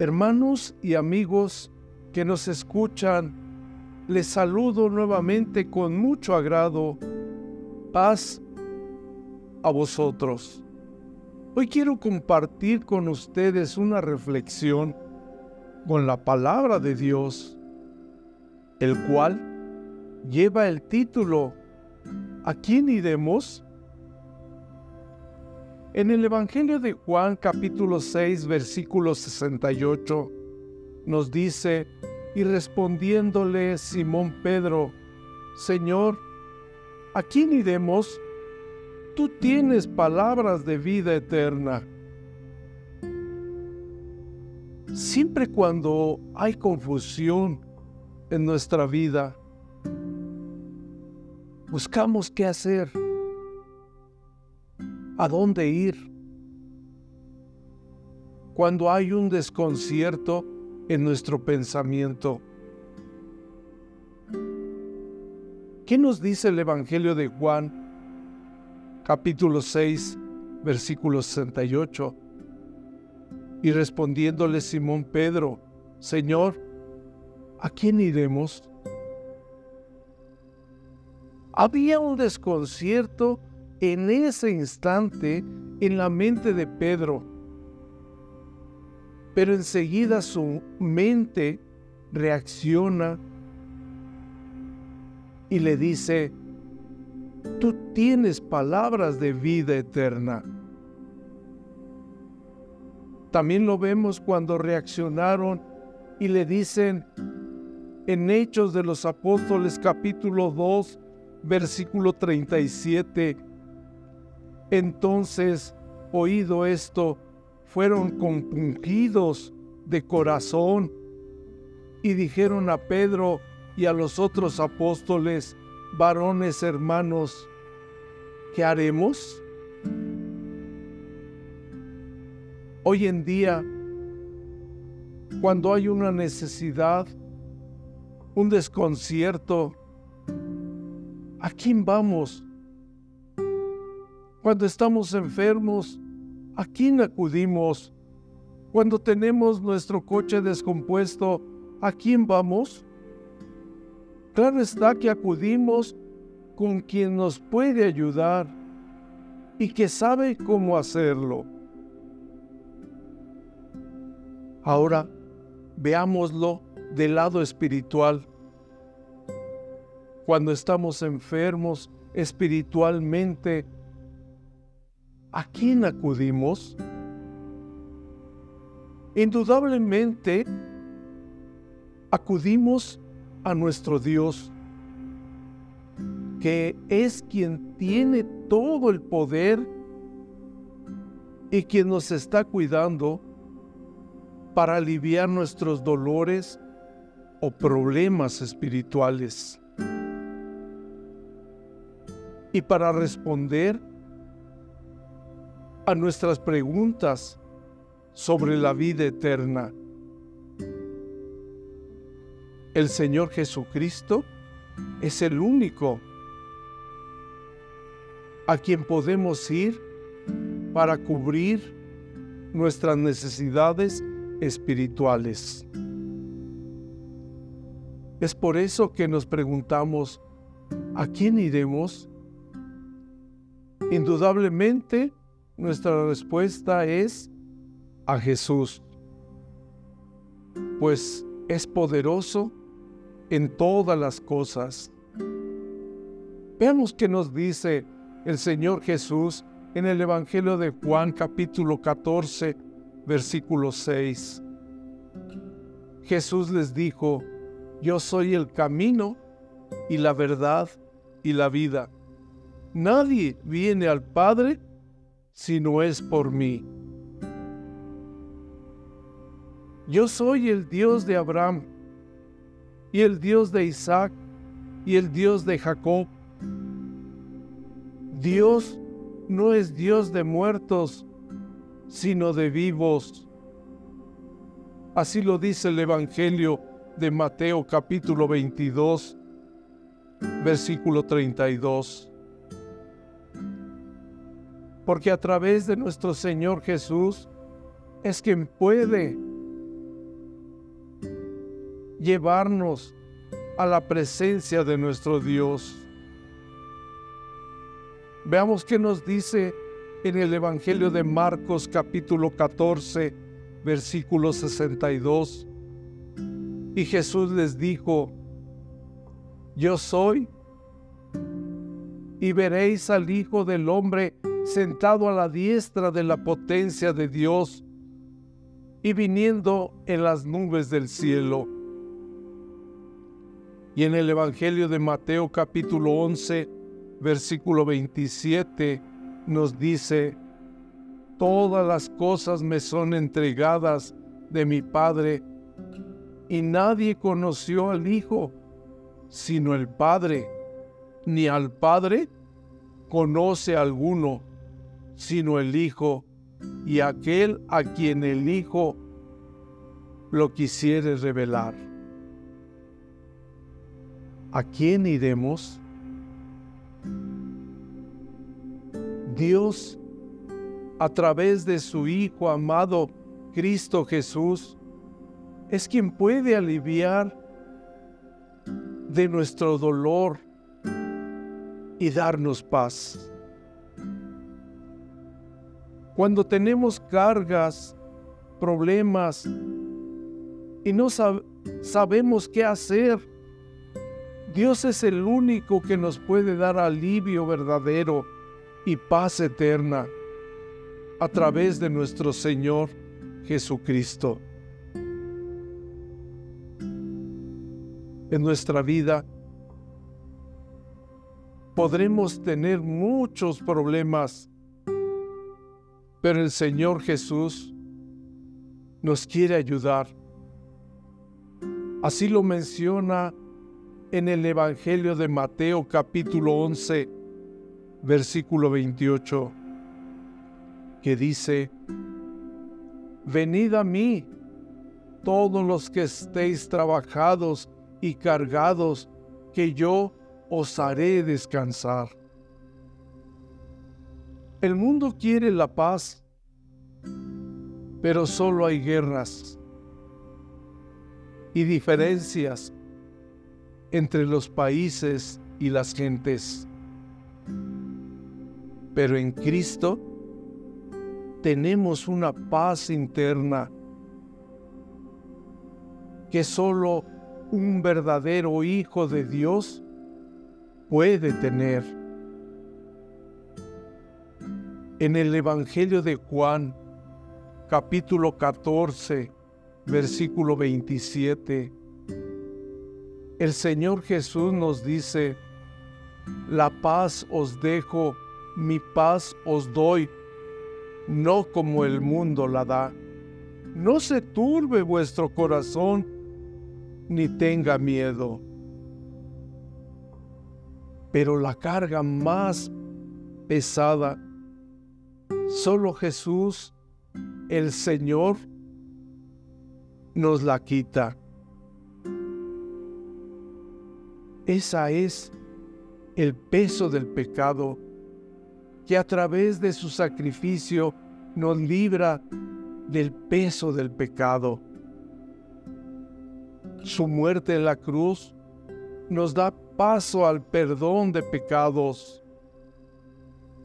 Hermanos y amigos que nos escuchan, les saludo nuevamente con mucho agrado. Paz a vosotros. Hoy quiero compartir con ustedes una reflexión con la palabra de Dios, el cual lleva el título ¿A quién iremos? En el Evangelio de Juan capítulo 6 versículo 68 nos dice, y respondiéndole Simón Pedro, Señor, ¿a quién iremos? Tú tienes palabras de vida eterna. Siempre cuando hay confusión en nuestra vida, buscamos qué hacer a dónde ir. Cuando hay un desconcierto en nuestro pensamiento. ¿Qué nos dice el Evangelio de Juan, capítulo 6, versículo 68? Y respondiéndole Simón Pedro, Señor, ¿a quién iremos? Había un desconcierto en ese instante en la mente de Pedro. Pero enseguida su mente reacciona y le dice, tú tienes palabras de vida eterna. También lo vemos cuando reaccionaron y le dicen en Hechos de los Apóstoles capítulo 2, versículo 37, entonces, oído esto, fueron compungidos de corazón y dijeron a Pedro y a los otros apóstoles, varones hermanos, ¿qué haremos? Hoy en día, cuando hay una necesidad, un desconcierto, ¿a quién vamos? Cuando estamos enfermos, ¿a quién acudimos? Cuando tenemos nuestro coche descompuesto, ¿a quién vamos? Claro está que acudimos con quien nos puede ayudar y que sabe cómo hacerlo. Ahora veámoslo del lado espiritual. Cuando estamos enfermos espiritualmente, ¿a quién acudimos? Indudablemente, acudimos a nuestro Dios, que es quien tiene todo el poder y quien nos está cuidando para aliviar nuestros dolores o problemas espirituales. Y para responder a nuestras preguntas sobre la vida eterna. El Señor Jesucristo es el único a quien podemos ir para cubrir nuestras necesidades espirituales. Es por eso que nos preguntamos, ¿a quién iremos? Indudablemente nuestra respuesta es a Jesús, pues es poderoso en todas las cosas. Veamos qué nos dice el Señor Jesús en el Evangelio de Juan capítulo 14, versículo 6. Jesús les dijo, yo soy el camino y la verdad y la vida. Nadie viene al Padre si no es por mí. Yo soy el Dios de Abraham y el Dios de Isaac y el Dios de Jacob. Dios no es Dios de muertos, sino de vivos. Así lo dice el Evangelio de Mateo capítulo 22, versículo 32 porque a través de nuestro Señor Jesús es quien puede llevarnos a la presencia de nuestro Dios. Veamos qué nos dice en el Evangelio de Marcos capítulo 14, versículo 62. Y Jesús les dijo, yo soy, y veréis al Hijo del Hombre sentado a la diestra de la potencia de Dios y viniendo en las nubes del cielo. Y en el Evangelio de Mateo capítulo 11, versículo 27, nos dice, todas las cosas me son entregadas de mi Padre, y nadie conoció al Hijo, sino el Padre, ni al Padre conoce alguno, sino el Hijo, y aquel a quien el Hijo lo quisiere revelar. ¿A quién iremos? Dios, a través de su Hijo amado Cristo Jesús, es quien puede aliviar de nuestro dolor y darnos paz. Cuando tenemos cargas, problemas y no sabemos qué hacer, Dios es el único que nos puede dar alivio verdadero y paz eterna a través de nuestro Señor Jesucristo. En nuestra vida podremos tener muchos problemas, pero el Señor Jesús nos quiere ayudar. Así lo menciona en el Evangelio de Mateo capítulo 11, versículo 28, que dice, Venid a mí, todos los que estéis trabajados y cargados, que yo os haré descansar. El mundo quiere la paz, pero solo hay guerras y diferencias entre los países y las gentes. Pero en Cristo tenemos una paz interna que solo un verdadero hijo de Dios puede tener. En el Evangelio de Juan, capítulo 14, versículo 27, el Señor Jesús nos dice, la paz os dejo, mi paz os doy, no como el mundo la da. No se turbe vuestro corazón, ni tenga miedo. Pero la carga más pesada, solo Jesús, el Señor, nos la quita. Esa es el peso del pecado que a través de su sacrificio nos libra del peso del pecado. Su muerte en la cruz nos da paso al perdón de pecados.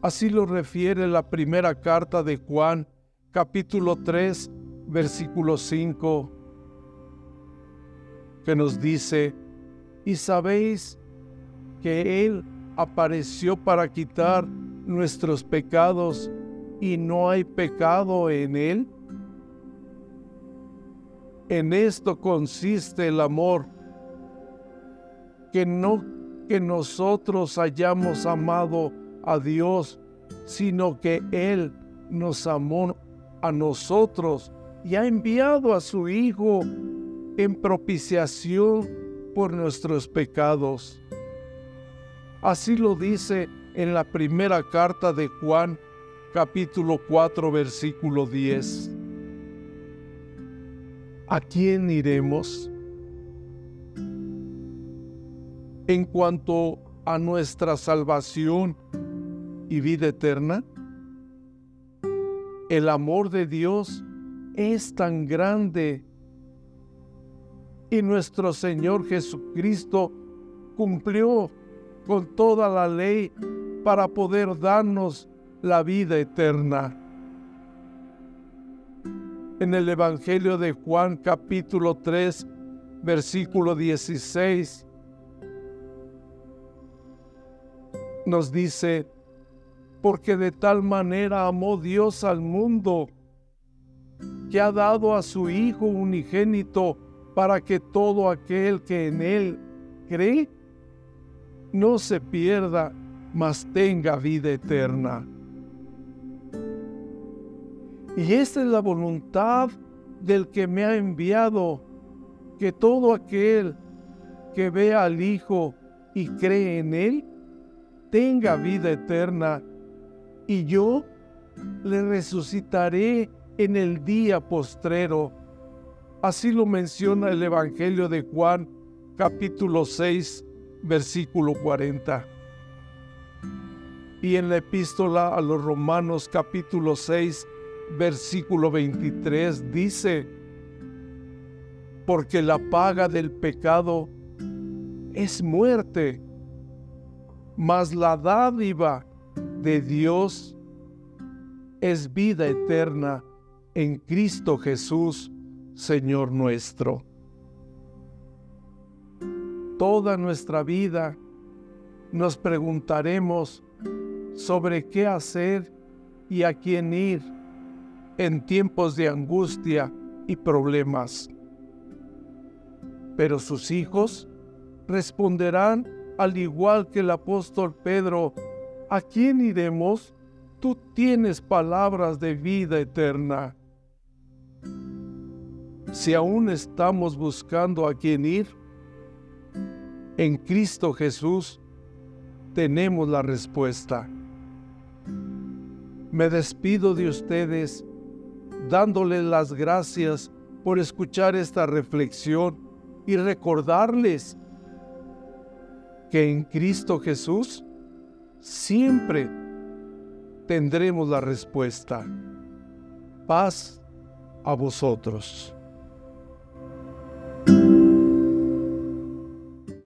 Así lo refiere la primera carta de Juan, capítulo 3, versículo 5, que nos dice, y sabéis que Él apareció para quitar nuestros pecados y no hay pecado en Él. En esto consiste el amor, que no que nosotros hayamos amado a Dios, sino que Él nos amó a nosotros y ha enviado a su Hijo en propiciación por nuestros pecados. Así lo dice en la primera carta de Juan, capítulo 4, versículo 10. ¿A quién iremos? En cuanto a nuestra salvación y vida eterna, el amor de Dios es tan grande y nuestro Señor Jesucristo cumplió con toda la ley para poder darnos la vida eterna. En el Evangelio de Juan capítulo 3, versículo 16, nos dice, porque de tal manera amó Dios al mundo, que ha dado a su Hijo unigénito para que todo aquel que en Él cree no se pierda, mas tenga vida eterna. Y esta es la voluntad del que me ha enviado, que todo aquel que vea al Hijo y cree en Él, tenga vida eterna, y yo le resucitaré en el día postrero. Así lo menciona el Evangelio de Juan, capítulo 6, versículo 40. Y en la epístola a los Romanos, capítulo 6, versículo 23, dice, porque la paga del pecado es muerte, mas la dádiva de Dios es vida eterna en Cristo Jesús, Señor nuestro. Toda nuestra vida nos preguntaremos sobre qué hacer y a quién ir en tiempos de angustia y problemas. Pero sus hijos responderán al igual que el apóstol Pedro, ¿a quién iremos? Tú tienes palabras de vida eterna. Si aún estamos buscando a quién ir, en Cristo Jesús tenemos la respuesta. Me despido de ustedes dándoles las gracias por escuchar esta reflexión y recordarles que en Cristo Jesús siempre tendremos la respuesta. Paz a vosotros.